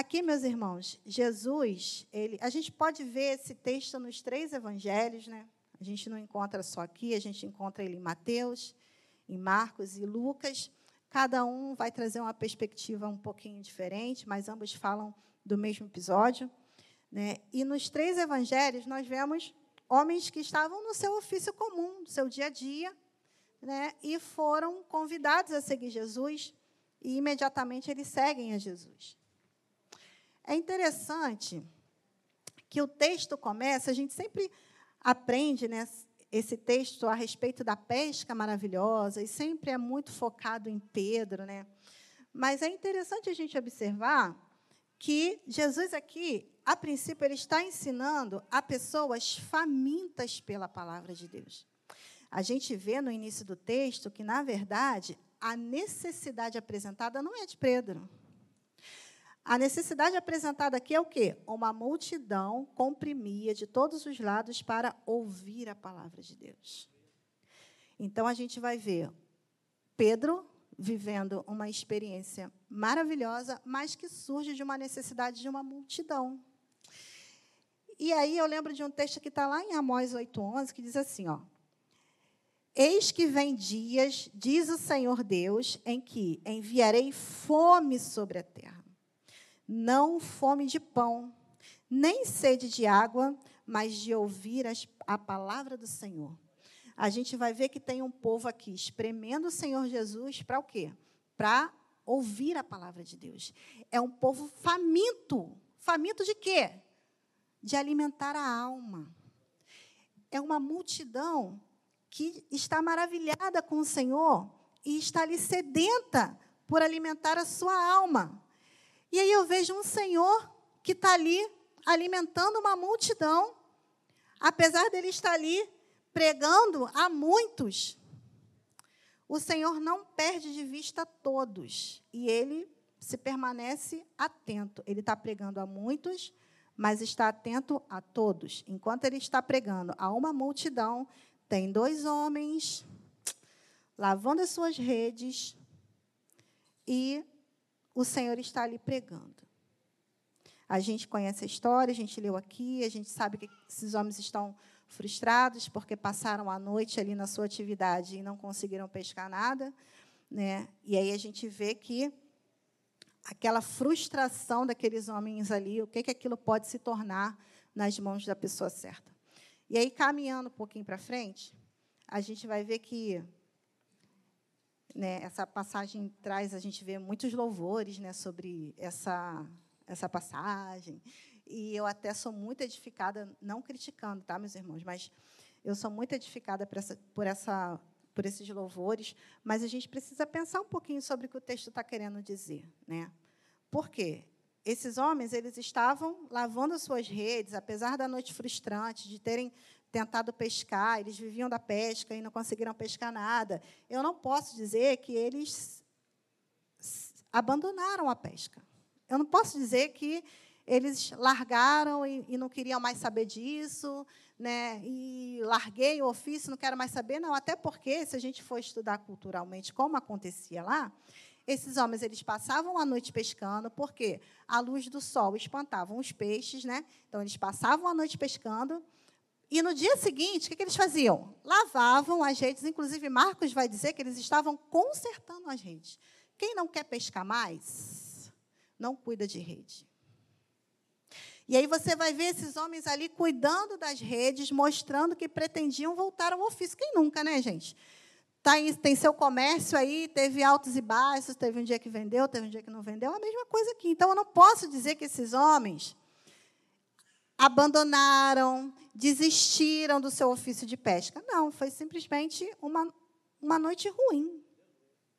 Aqui, meus irmãos, Jesus, ele, a gente pode ver esse texto nos três evangelhos, né? A gente não encontra só aqui, a gente encontra ele em Mateus, em Marcos e Lucas. Cada um vai trazer uma perspectiva um pouquinho diferente, mas ambos falam do mesmo episódio. Né? E nos três evangelhos, nós vemos homens que estavam no seu ofício comum, no seu dia a dia, né? e foram convidados a seguir Jesus, e imediatamente eles seguem a Jesus. É interessante que o texto começa, a gente sempre aprende né, esse texto a respeito da pesca maravilhosa, e sempre é muito focado em Pedro. Né? Mas é interessante a gente observar que Jesus aqui, a princípio, ele está ensinando a pessoas famintas pela palavra de Deus. A gente vê no início do texto que, na verdade, a necessidade apresentada não é de Pedro. A necessidade apresentada aqui é o quê? Uma multidão comprimia de todos os lados para ouvir a palavra de Deus. Então a gente vai ver Pedro vivendo uma experiência maravilhosa, mas que surge de uma necessidade de uma multidão. E aí eu lembro de um texto que está lá em Amós 8,11, que diz assim: ó, Eis que vem dias, diz o Senhor Deus, em que enviarei fome sobre a terra não fome de pão, nem sede de água, mas de ouvir as, a palavra do Senhor. A gente vai ver que tem um povo aqui espremendo o Senhor Jesus para o quê? Para ouvir a palavra de Deus. É um povo faminto. Faminto de quê? De alimentar a alma. É uma multidão que está maravilhada com o Senhor e está ali sedenta por alimentar a sua alma. E aí eu vejo um Senhor que está ali alimentando uma multidão, apesar dele estar ali pregando a muitos. O Senhor não perde de vista todos e ele se permanece atento. Ele está pregando a muitos, mas está atento a todos. Enquanto ele está pregando a uma multidão, tem dois homens lavando as suas redes e o Senhor está ali pregando. A gente conhece a história, a gente leu aqui, a gente sabe que esses homens estão frustrados porque passaram a noite ali na sua atividade e não conseguiram pescar nada. Né? E aí a gente vê que aquela frustração daqueles homens ali, o que, que aquilo pode se tornar nas mãos da pessoa certa. E aí, caminhando um pouquinho para frente, a gente vai ver que né, essa passagem traz, a gente vê muitos louvores né, sobre essa, essa passagem. E eu até sou muito edificada, não criticando, tá, meus irmãos, mas eu sou muito edificada por, essa, por, essa, por esses louvores, mas a gente precisa pensar um pouquinho sobre o que o texto está querendo dizer. Né? Por quê? Esses homens eles estavam lavando as suas redes, apesar da noite frustrante, de terem tentado pescar, eles viviam da pesca e não conseguiram pescar nada. Eu não posso dizer que eles abandonaram a pesca. Eu não posso dizer que eles largaram e, e, não queriam mais saber disso, né? E larguei o ofício, não quero mais saber, não. Até porque, se a gente for estudar culturalmente como acontecia lá, esses homens eles passavam a noite pescando, porque a luz do sol espantava os peixes, né? Então eles passavam a noite pescando e no dia seguinte, o que, eles faziam? Lavavam as redes, inclusive Marcos vai dizer que eles estavam consertando as redes. Quem não quer pescar mais, não cuida de rede. E aí você vai ver esses homens ali cuidando das redes, mostrando que pretendiam voltar ao ofício. Quem nunca, né, gente? Tá em, tem seu comércio aí, teve altos e baixos, teve um dia que vendeu, teve um dia que não vendeu, a mesma coisa aqui. Então, eu não posso dizer que esses homens abandonaram, desistiram do seu ofício de pesca. Não, foi simplesmente uma, uma noite ruim.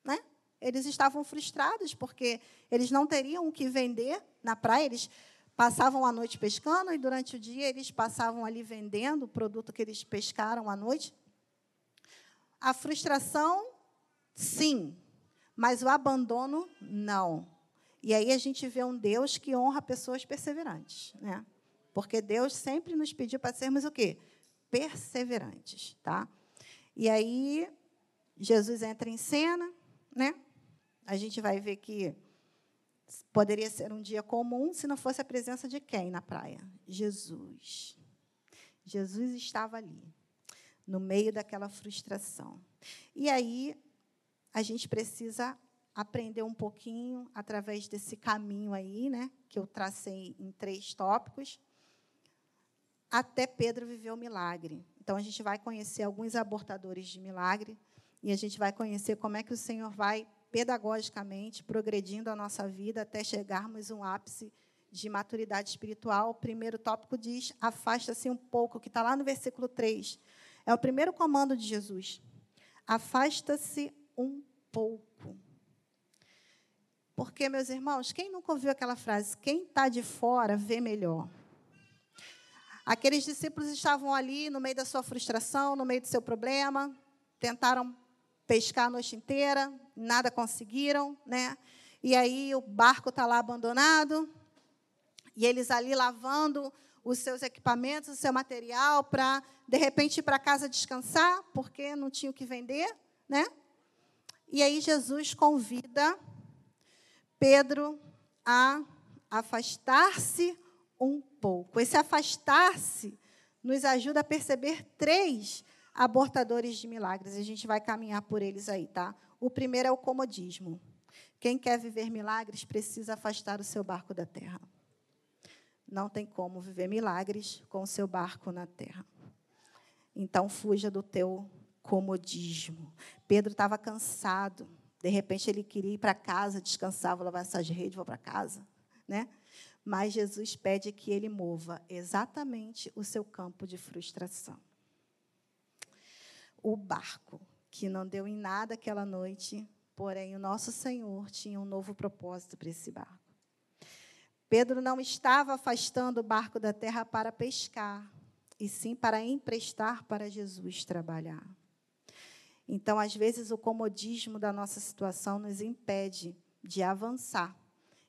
Né? Eles estavam frustrados porque eles não teriam o que vender na praia. Eles passavam a noite pescando e durante o dia eles passavam ali vendendo o produto que eles pescaram à noite. A frustração, sim, mas o abandono, não. E aí a gente vê um Deus que honra pessoas perseverantes, né? Porque Deus sempre nos pediu para sermos o quê? Perseverantes, tá? E aí Jesus entra em cena, né? A gente vai ver que Poderia ser um dia comum se não fosse a presença de quem na praia? Jesus. Jesus estava ali, no meio daquela frustração. E aí, a gente precisa aprender um pouquinho através desse caminho aí, né, que eu tracei em três tópicos, até Pedro viver o milagre. Então a gente vai conhecer alguns abortadores de milagre e a gente vai conhecer como é que o Senhor vai pedagogicamente progredindo a nossa vida até chegarmos a um ápice de maturidade espiritual. O primeiro tópico diz: afasta-se um pouco, que está lá no versículo 3. É o primeiro comando de Jesus. Afasta-se um pouco. Porque, meus irmãos, quem nunca ouviu aquela frase? Quem está de fora vê melhor. Aqueles discípulos estavam ali no meio da sua frustração, no meio do seu problema, tentaram pescar a noite inteira, nada conseguiram, né? E aí o barco está lá abandonado, e eles ali lavando os seus equipamentos, o seu material, para, de repente, ir para casa descansar, porque não tinha o que vender, né? E aí Jesus convida Pedro a afastar-se um pouco. Esse afastar-se nos ajuda a perceber três abortadores de milagres. A gente vai caminhar por eles aí, tá? O primeiro é o comodismo. Quem quer viver milagres precisa afastar o seu barco da terra. Não tem como viver milagres com o seu barco na terra. Então fuja do teu comodismo. Pedro estava cansado. De repente ele queria ir para casa, descansar, vou lavar essas redes, vou para casa, né? Mas Jesus pede que ele mova exatamente o seu campo de frustração. O barco, que não deu em nada aquela noite, porém o nosso Senhor tinha um novo propósito para esse barco. Pedro não estava afastando o barco da terra para pescar, e sim para emprestar para Jesus trabalhar. Então, às vezes, o comodismo da nossa situação nos impede de avançar.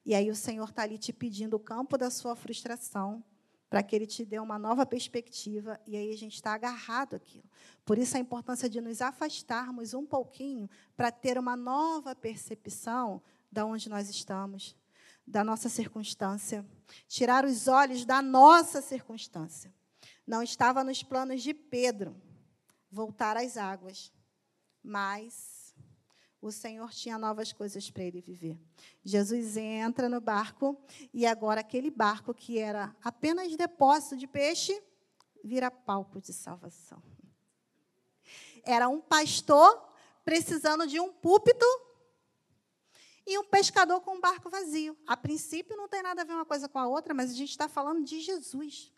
E aí o Senhor está ali te pedindo o campo da sua frustração, para que Ele te dê uma nova perspectiva, e aí a gente está agarrado àquilo. Por isso a importância de nos afastarmos um pouquinho para ter uma nova percepção da onde nós estamos, da nossa circunstância. Tirar os olhos da nossa circunstância. Não estava nos planos de Pedro voltar às águas mas o Senhor tinha novas coisas para ele viver. Jesus entra no barco e agora aquele barco que era apenas depósito de peixe vira palco de salvação. Era um pastor precisando de um púlpito e um pescador com um barco vazio. A princípio não tem nada a ver uma coisa com a outra, mas a gente está falando de Jesus.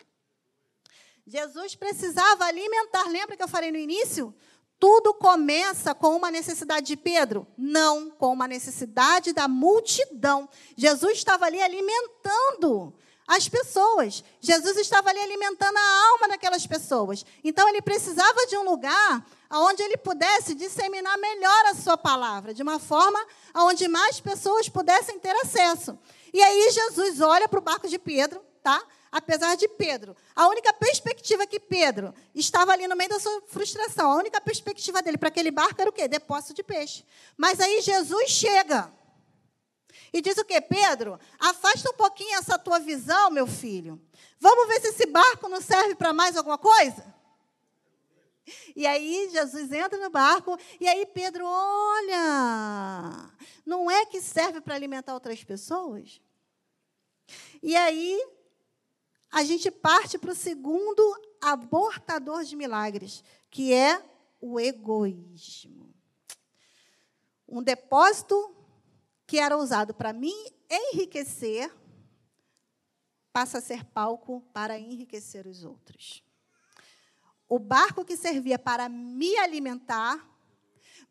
Jesus precisava alimentar, lembra que eu falei no início? Tudo começa com uma necessidade de Pedro? Não, com uma necessidade da multidão. Jesus estava ali alimentando as pessoas. Jesus estava ali alimentando a alma daquelas pessoas. Então ele precisava de um lugar onde ele pudesse disseminar melhor a sua palavra, de uma forma onde mais pessoas pudessem ter acesso. E aí Jesus olha para o barco de Pedro, tá? apesar de Pedro, a única perspectiva que Pedro estava ali no meio da sua frustração, a única perspectiva dele para aquele barco era o quê? Depósito de peixe. Mas aí Jesus chega e diz o quê? Pedro, afasta um pouquinho essa tua visão, meu filho. Vamos ver se esse barco não serve para mais alguma coisa? E aí Jesus entra no barco e aí Pedro, olha, não é que serve para alimentar outras pessoas? E aí a gente parte para o segundo abortador de milagres, que é o egoísmo. Um depósito que era usado para me enriquecer passa a ser palco para enriquecer os outros. O barco que servia para me alimentar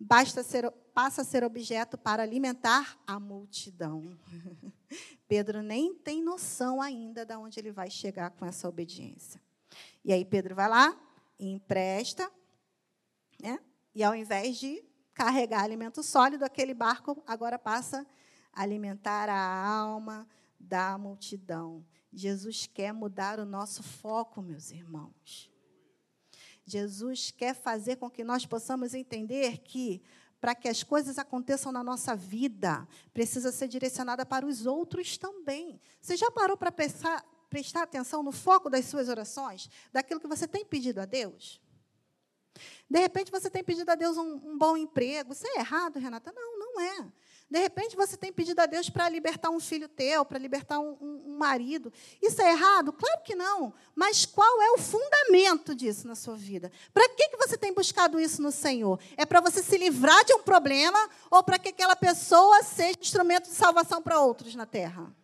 basta ser, passa a ser objeto para alimentar a multidão. Pedro nem tem noção ainda de onde ele vai chegar com essa obediência. E aí Pedro vai lá empresta, né? e ao invés de carregar alimento sólido, aquele barco agora passa a alimentar a alma da multidão. Jesus quer mudar o nosso foco, meus irmãos. Jesus quer fazer com que nós possamos entender que para que as coisas aconteçam na nossa vida, precisa ser direcionada para os outros também. Você já parou para prestar, prestar atenção no foco das suas orações, daquilo que você tem pedido a Deus? De repente você tem pedido a Deus um, um bom emprego. Isso é errado, Renata? Não, não é. De repente você tem pedido a Deus para libertar um filho teu, para libertar um, um, marido. Isso é errado? Claro que não. Mas qual é o fundamento disso na sua vida? Para que, que você tem buscado isso no Senhor? É para você se livrar de um problema ou para que aquela pessoa seja instrumento de salvação para outros na terra?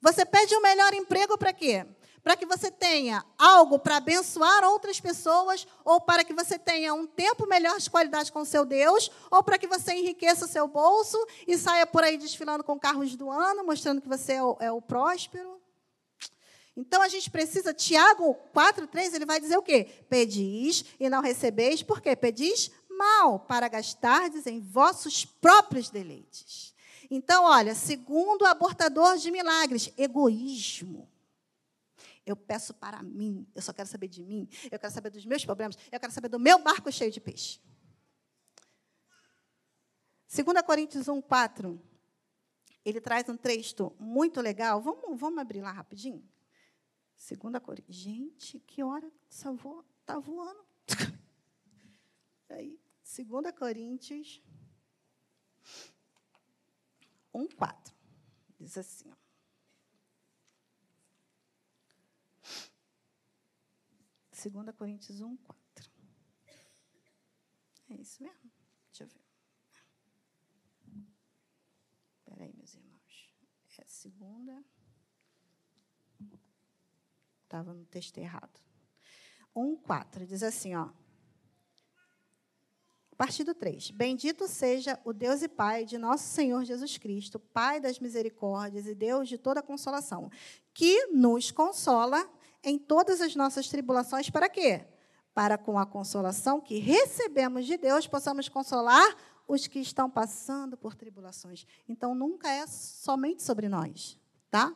Você pede um melhor emprego para quê? Para que você tenha algo para abençoar outras pessoas, ou para que você tenha um tempo melhor de qualidade com seu Deus, ou para que você enriqueça o seu bolso e saia por aí desfilando com carros do ano, mostrando que você é o, é o próspero. Então a gente precisa, Tiago 4,3, ele vai dizer o quê? Pedis e não recebeis, por quê? Pedis mal, para gastardes em vossos próprios deleites. Então, olha, segundo o abortador de milagres, egoísmo. Eu peço para mim, eu só quero saber de mim, eu quero saber dos meus problemas, eu quero saber do meu barco cheio de peixe. 2 Coríntios 1, 4, ele traz um texto muito legal. Vamos, vamos abrir lá rapidinho? 2 Coríntios. Gente, que hora essa voa está voando. Aí, 2 Coríntios 1, 4. Diz assim, ó. 2 Coríntios 1, 4. É isso mesmo? Deixa eu ver. Espera aí, meus irmãos. É a segunda. Estava no texto errado. 1, 4. Diz assim, ó. Partido 3. Bendito seja o Deus e Pai de nosso Senhor Jesus Cristo, Pai das misericórdias e Deus de toda consolação, que nos consola em todas as nossas tribulações, para quê? Para com a consolação que recebemos de Deus, possamos consolar os que estão passando por tribulações. Então, nunca é somente sobre nós, tá?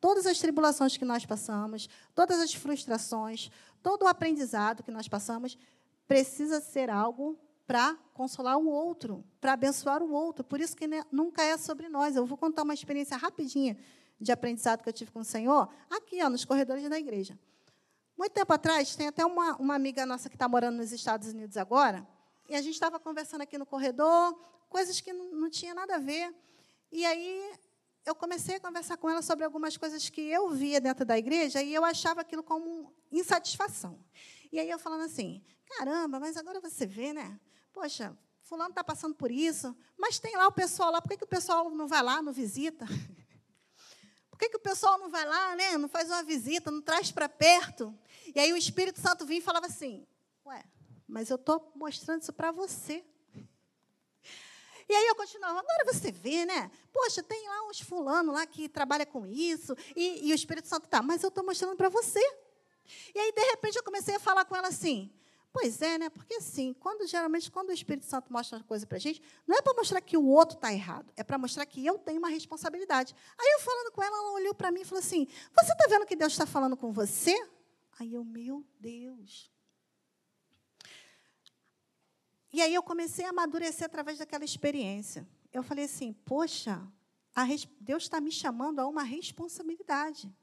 Todas as tribulações que nós passamos, todas as frustrações, todo o aprendizado que nós passamos, precisa ser algo para consolar o outro, para abençoar o outro. Por isso que nunca é sobre nós. Eu vou contar uma experiência rapidinha de aprendizado que eu tive com o Senhor, aqui, ó, nos corredores da igreja. Muito tempo atrás, tem até uma, uma amiga nossa que está morando nos Estados Unidos agora, e a gente estava conversando aqui no corredor, coisas que não, tinha nada a ver. E aí eu comecei a conversar com ela sobre algumas coisas que eu via dentro da igreja e eu achava aquilo como insatisfação. E aí eu falando assim, caramba, mas agora você vê, né? Poxa, fulano está passando por isso, mas tem lá o pessoal lá, por que, que o pessoal não vai lá, não visita? Por que, que o pessoal não vai lá, né? não faz uma visita, não traz para perto? E aí o Espírito Santo vinha e falava assim: Ué, mas eu estou mostrando isso para você. E aí eu continuava, agora você vê, né? Poxa, tem lá uns fulano lá que trabalha com isso, e, e o Espírito Santo tá, mas eu estou mostrando para você. E aí, de repente, eu comecei a falar com ela assim: Pois é, né? Porque assim, quando geralmente quando o Espírito Santo mostra uma coisa para a gente, não é para mostrar que o outro está errado, é para mostrar que eu tenho uma responsabilidade. Aí eu falando com ela, ela olhou para mim e falou assim: Você está vendo que Deus está falando com você? Aí eu, meu Deus. E aí eu comecei a amadurecer através daquela experiência. Eu falei assim: Poxa, Deus está me chamando a uma responsabilidade.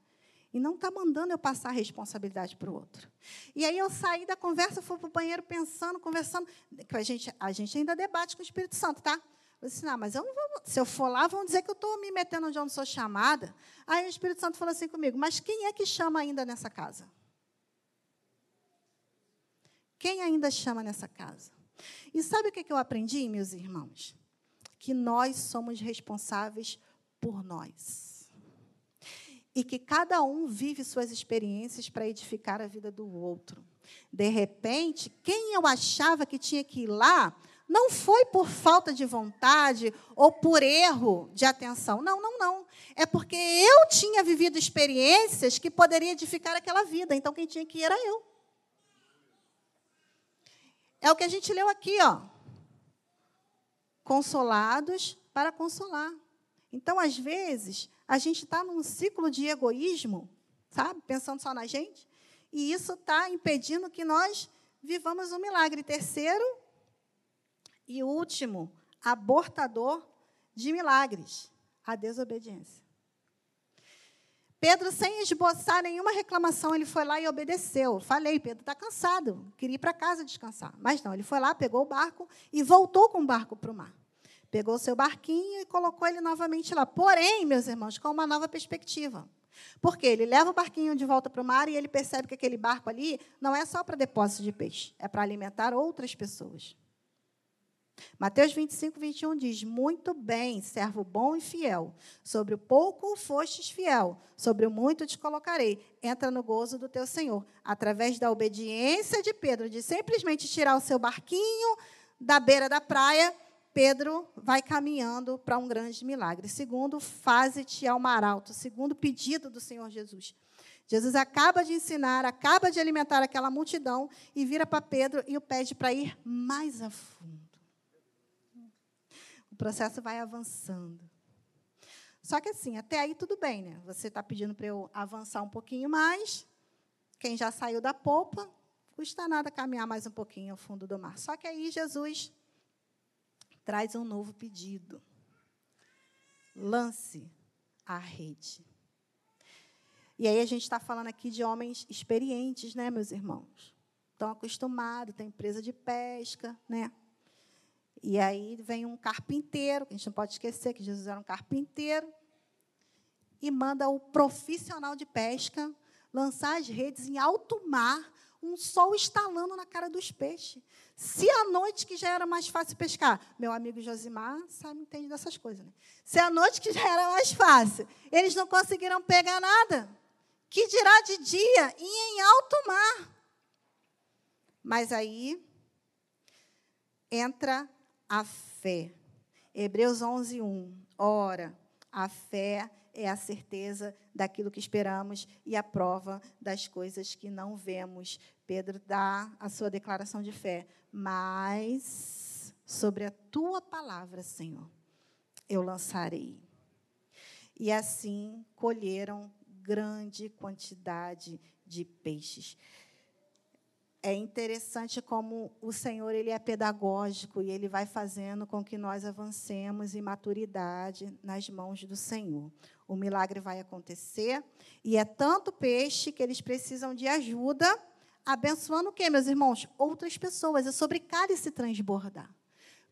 E não está mandando eu passar a responsabilidade para o outro. E aí eu saí da conversa, fui para o banheiro pensando, conversando. A, gente, a gente ainda debate com o Espírito Santo, tá? Eu disse, não, mas eu não vou, se eu for lá, vão dizer que eu estou me metendo onde eu não sou chamada. Aí o Espírito Santo falou assim comigo, mas quem é que chama ainda nessa casa? Quem ainda chama nessa casa? E sabe o que eu aprendi, meus irmãos? Que nós somos responsáveis por nós e que cada um vive suas experiências para edificar a vida do outro. De repente, quem eu achava que tinha que ir lá, não foi por falta de vontade ou por erro de atenção. Não, não, não. É porque eu tinha vivido experiências que poderiam edificar aquela vida. Então, quem tinha que ir era eu. É o que a gente leu aqui, ó. Consolados para consolar. Então, às vezes, a gente está num ciclo de egoísmo, sabe? Pensando só na gente. E isso está impedindo que nós vivamos um milagre. Terceiro E último, abortador de milagres, a desobediência. Pedro, sem esboçar nenhuma reclamação, ele foi lá e obedeceu. Falei, Pedro está cansado, queria ir para casa descansar. Mas não, ele foi lá, pegou o barco e voltou com o barco para o mar. Pegou seu barquinho e colocou ele novamente lá. Porém, meus irmãos, com uma nova perspectiva. Porque ele leva o barquinho de volta para o mar e ele percebe que aquele barco ali não é só para depósito de peixe, é para alimentar outras pessoas. Mateus 25, 21 diz: Muito bem, servo bom e fiel. Sobre o pouco fostes fiel, sobre o muito te colocarei. Entra no gozo do teu Senhor. Através da obediência de Pedro, de simplesmente tirar o seu barquinho da beira da praia, Pedro vai caminhando para um grande milagre. Segundo, faze-te ao mar alto. Segundo pedido do Senhor Jesus. Jesus acaba de ensinar, acaba de alimentar aquela multidão e vira para Pedro e o pede para ir mais a fundo. O processo vai avançando. Só que assim, até aí tudo bem, né? Você está pedindo para eu avançar um pouquinho mais. Quem já saiu da polpa, custa nada caminhar mais um pouquinho ao fundo do mar. Só que aí Jesus traz um novo pedido. Lance a rede. E aí a gente está falando aqui de homens experientes, né, meus irmãos? Estão acostumados, tem empresa de pesca, né? E aí vem um carpinteiro, que a gente não pode esquecer que Jesus era um carpinteiro, e manda o profissional de pesca lançar as redes em alto mar um sol estalando na cara dos peixes. Se à noite, que já era mais fácil pescar, meu amigo Josimar sabe, entende dessas coisas, né? Se à noite, que já era mais fácil, eles não conseguiram pegar nada, que dirá de dia e em alto mar. Mas aí entra a fé. Hebreus 11, 1. Ora, a fé é a certeza daquilo que esperamos e a prova das coisas que não vemos. Pedro dá a sua declaração de fé. Mas sobre a tua palavra, Senhor, eu lançarei. E assim colheram grande quantidade de peixes é interessante como o Senhor ele é pedagógico e ele vai fazendo com que nós avancemos em maturidade nas mãos do Senhor. O milagre vai acontecer e é tanto peixe que eles precisam de ajuda, abençoando o quê, meus irmãos? Outras pessoas. É sobre cálice transbordar.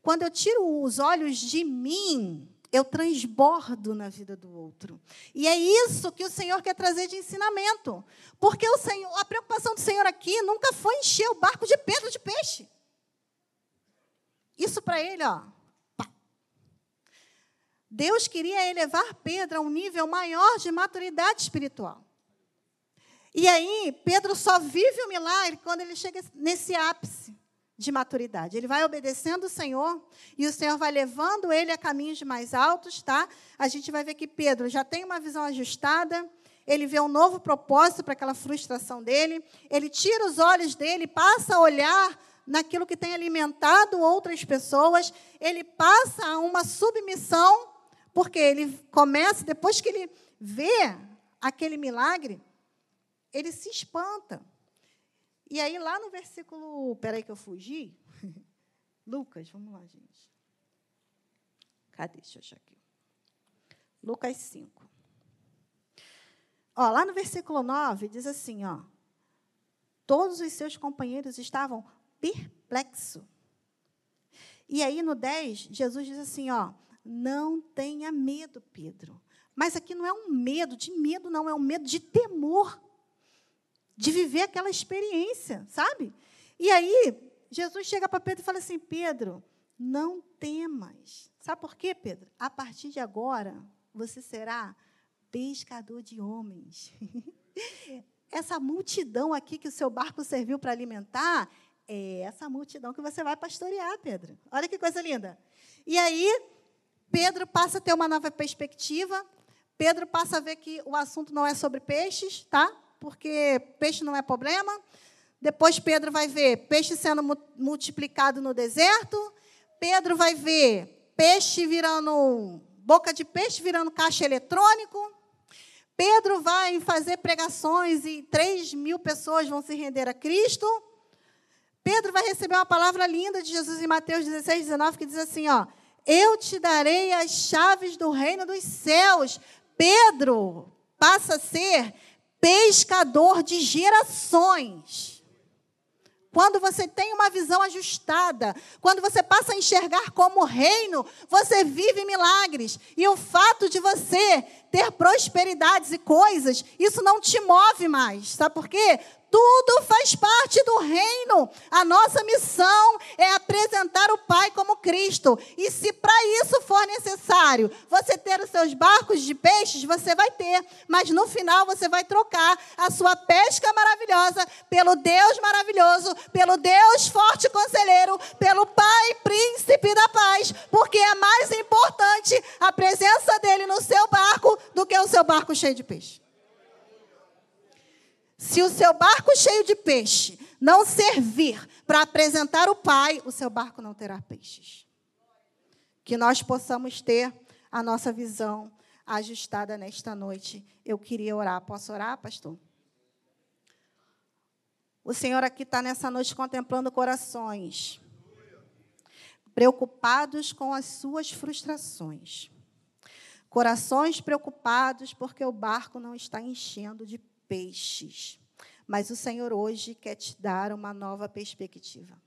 Quando eu tiro os olhos de mim, eu transbordo na vida do outro. E é isso que o Senhor quer trazer de ensinamento. Porque o Senhor, a preocupação do Senhor aqui nunca foi encher o barco de pedra de peixe. Isso para ele, ó. Deus queria elevar Pedro a um nível maior de maturidade espiritual. E aí, Pedro só vive o milagre quando ele chega nesse ápice de maturidade. Ele vai obedecendo o Senhor e o Senhor vai levando ele a caminhos mais altos, tá? A gente vai ver que Pedro já tem uma visão ajustada, ele vê um novo propósito para aquela frustração dele, ele tira os olhos dele, passa a olhar naquilo que tem alimentado outras pessoas, ele passa a uma submissão, porque ele começa, depois que ele vê aquele milagre, ele se espanta. E aí, lá no versículo. Peraí, que eu fugi. Lucas, vamos lá, gente. Cadê? Deixa eu achar aqui. Lucas 5. Ó, lá no versículo 9, diz assim: ó, Todos os seus companheiros estavam perplexos. E aí, no 10, Jesus diz assim: ó, Não tenha medo, Pedro. Mas aqui não é um medo de medo, não, é um medo de temor de viver aquela experiência, sabe? E aí, Jesus chega para Pedro e fala assim: Pedro, não temas. Sabe por quê, Pedro? A partir de agora, você será pescador de homens. Essa multidão aqui que o seu barco serviu para alimentar, é essa multidão que você vai pastorear, Pedro. Olha que coisa linda. E aí, Pedro passa a ter uma nova perspectiva. Pedro passa a ver que o assunto não é sobre peixes, tá? porque peixe não é problema. Depois Pedro vai ver peixe sendo multiplicado no deserto. Pedro vai ver peixe virando boca de peixe virando caixa eletrônico. Pedro vai fazer pregações e 3 mil pessoas vão se render a Cristo. Pedro vai receber uma palavra linda de Jesus em Mateus 16, 19, que diz assim: ó, Eu te darei as chaves do reino dos céus. Pedro passa a ser pescador de gerações. Quando você tem uma visão ajustada, quando você passa a enxergar como reino, você vive milagres. E o fato de você ter prosperidades e coisas, isso não te move mais. Sabe por quê? Tudo faz parte do reino. A nossa missão é apresentar o Pai como Cristo. E se para isso for necessário você ter os seus barcos de peixes, você vai ter. Mas no final você vai trocar a sua pesca maravilhosa pelo Deus maravilhoso, pelo Deus forte conselheiro, pelo Pai príncipe da paz. Porque é mais importante a presença dele no seu barco do que o seu barco cheio de peixe. Se o seu barco cheio de peixe não servir para apresentar o Pai, o seu barco não terá peixes. Que nós possamos ter a nossa visão ajustada nesta noite. Eu queria orar. Posso orar, pastor? O Senhor aqui está nessa noite contemplando corações preocupados com as suas frustrações. Corações preocupados porque o barco não está enchendo de peixes. Mas o Senhor hoje quer te dar uma nova perspectiva.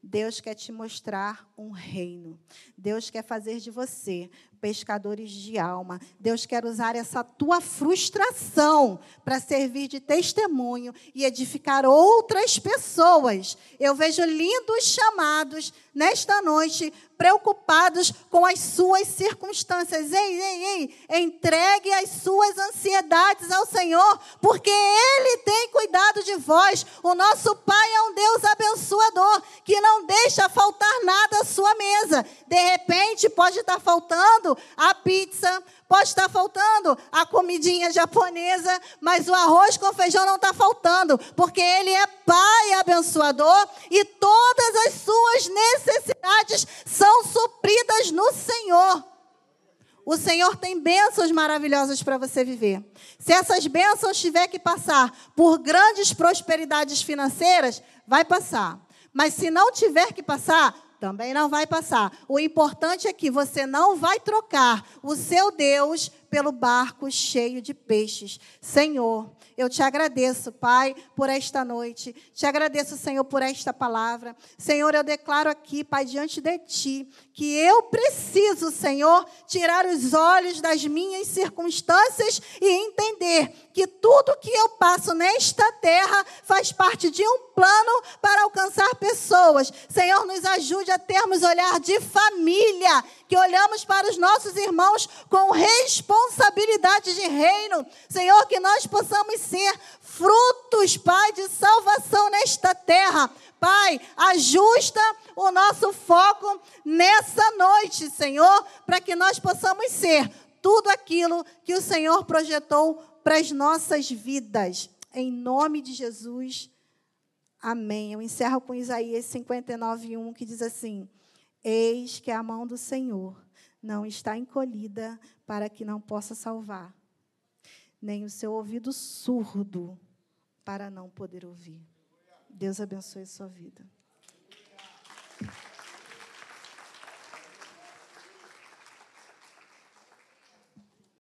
Deus quer te mostrar um reino. Deus quer fazer de você pescadores de alma. Deus quer usar essa tua frustração para servir de testemunho e edificar outras pessoas. Eu vejo lindos chamados nesta noite preocupados com as suas circunstâncias. Ei, ei, ei, entregue as suas ansiedades ao Senhor, porque Ele tem cuidado de vós. O nosso Pai é um Deus abençoador, que não deixa faltar nada à sua mesa. De repente, pode estar faltando a pizza, pode estar faltando a comidinha japonesa, mas o arroz com feijão não está faltando, porque Ele é Pai abençoador e todas as suas necessidades são supridas no Senhor. O Senhor tem bênçãos maravilhosas para você viver. Se essas bênçãos tiver que passar por grandes prosperidades financeiras, vai passar. Mas se não tiver que passar, também não vai passar. O importante é que você não vai trocar o seu Deus pelo barco cheio de peixes. Senhor, eu te agradeço, Pai, por esta noite. Te agradeço, Senhor, por esta palavra. Senhor, eu declaro aqui, Pai, diante de ti, que eu preciso, Senhor, tirar os olhos das minhas circunstâncias e entender que tudo que eu passo nesta terra faz parte de um plano para alcançar pessoas. Senhor, nos ajude a termos olhar de família, que olhamos para os nossos irmãos com responsabilidade de reino. Senhor, que nós possamos ser frutos, Pai, de salvação nesta terra. Pai, ajusta o nosso foco nessa noite, Senhor, para que nós possamos ser tudo aquilo que o Senhor projetou para as nossas vidas. Em nome de Jesus. Amém. Eu encerro com Isaías 59, 1, que diz assim: Eis que a mão do Senhor não está encolhida para que não possa salvar, nem o seu ouvido surdo para não poder ouvir. Deus abençoe a sua vida.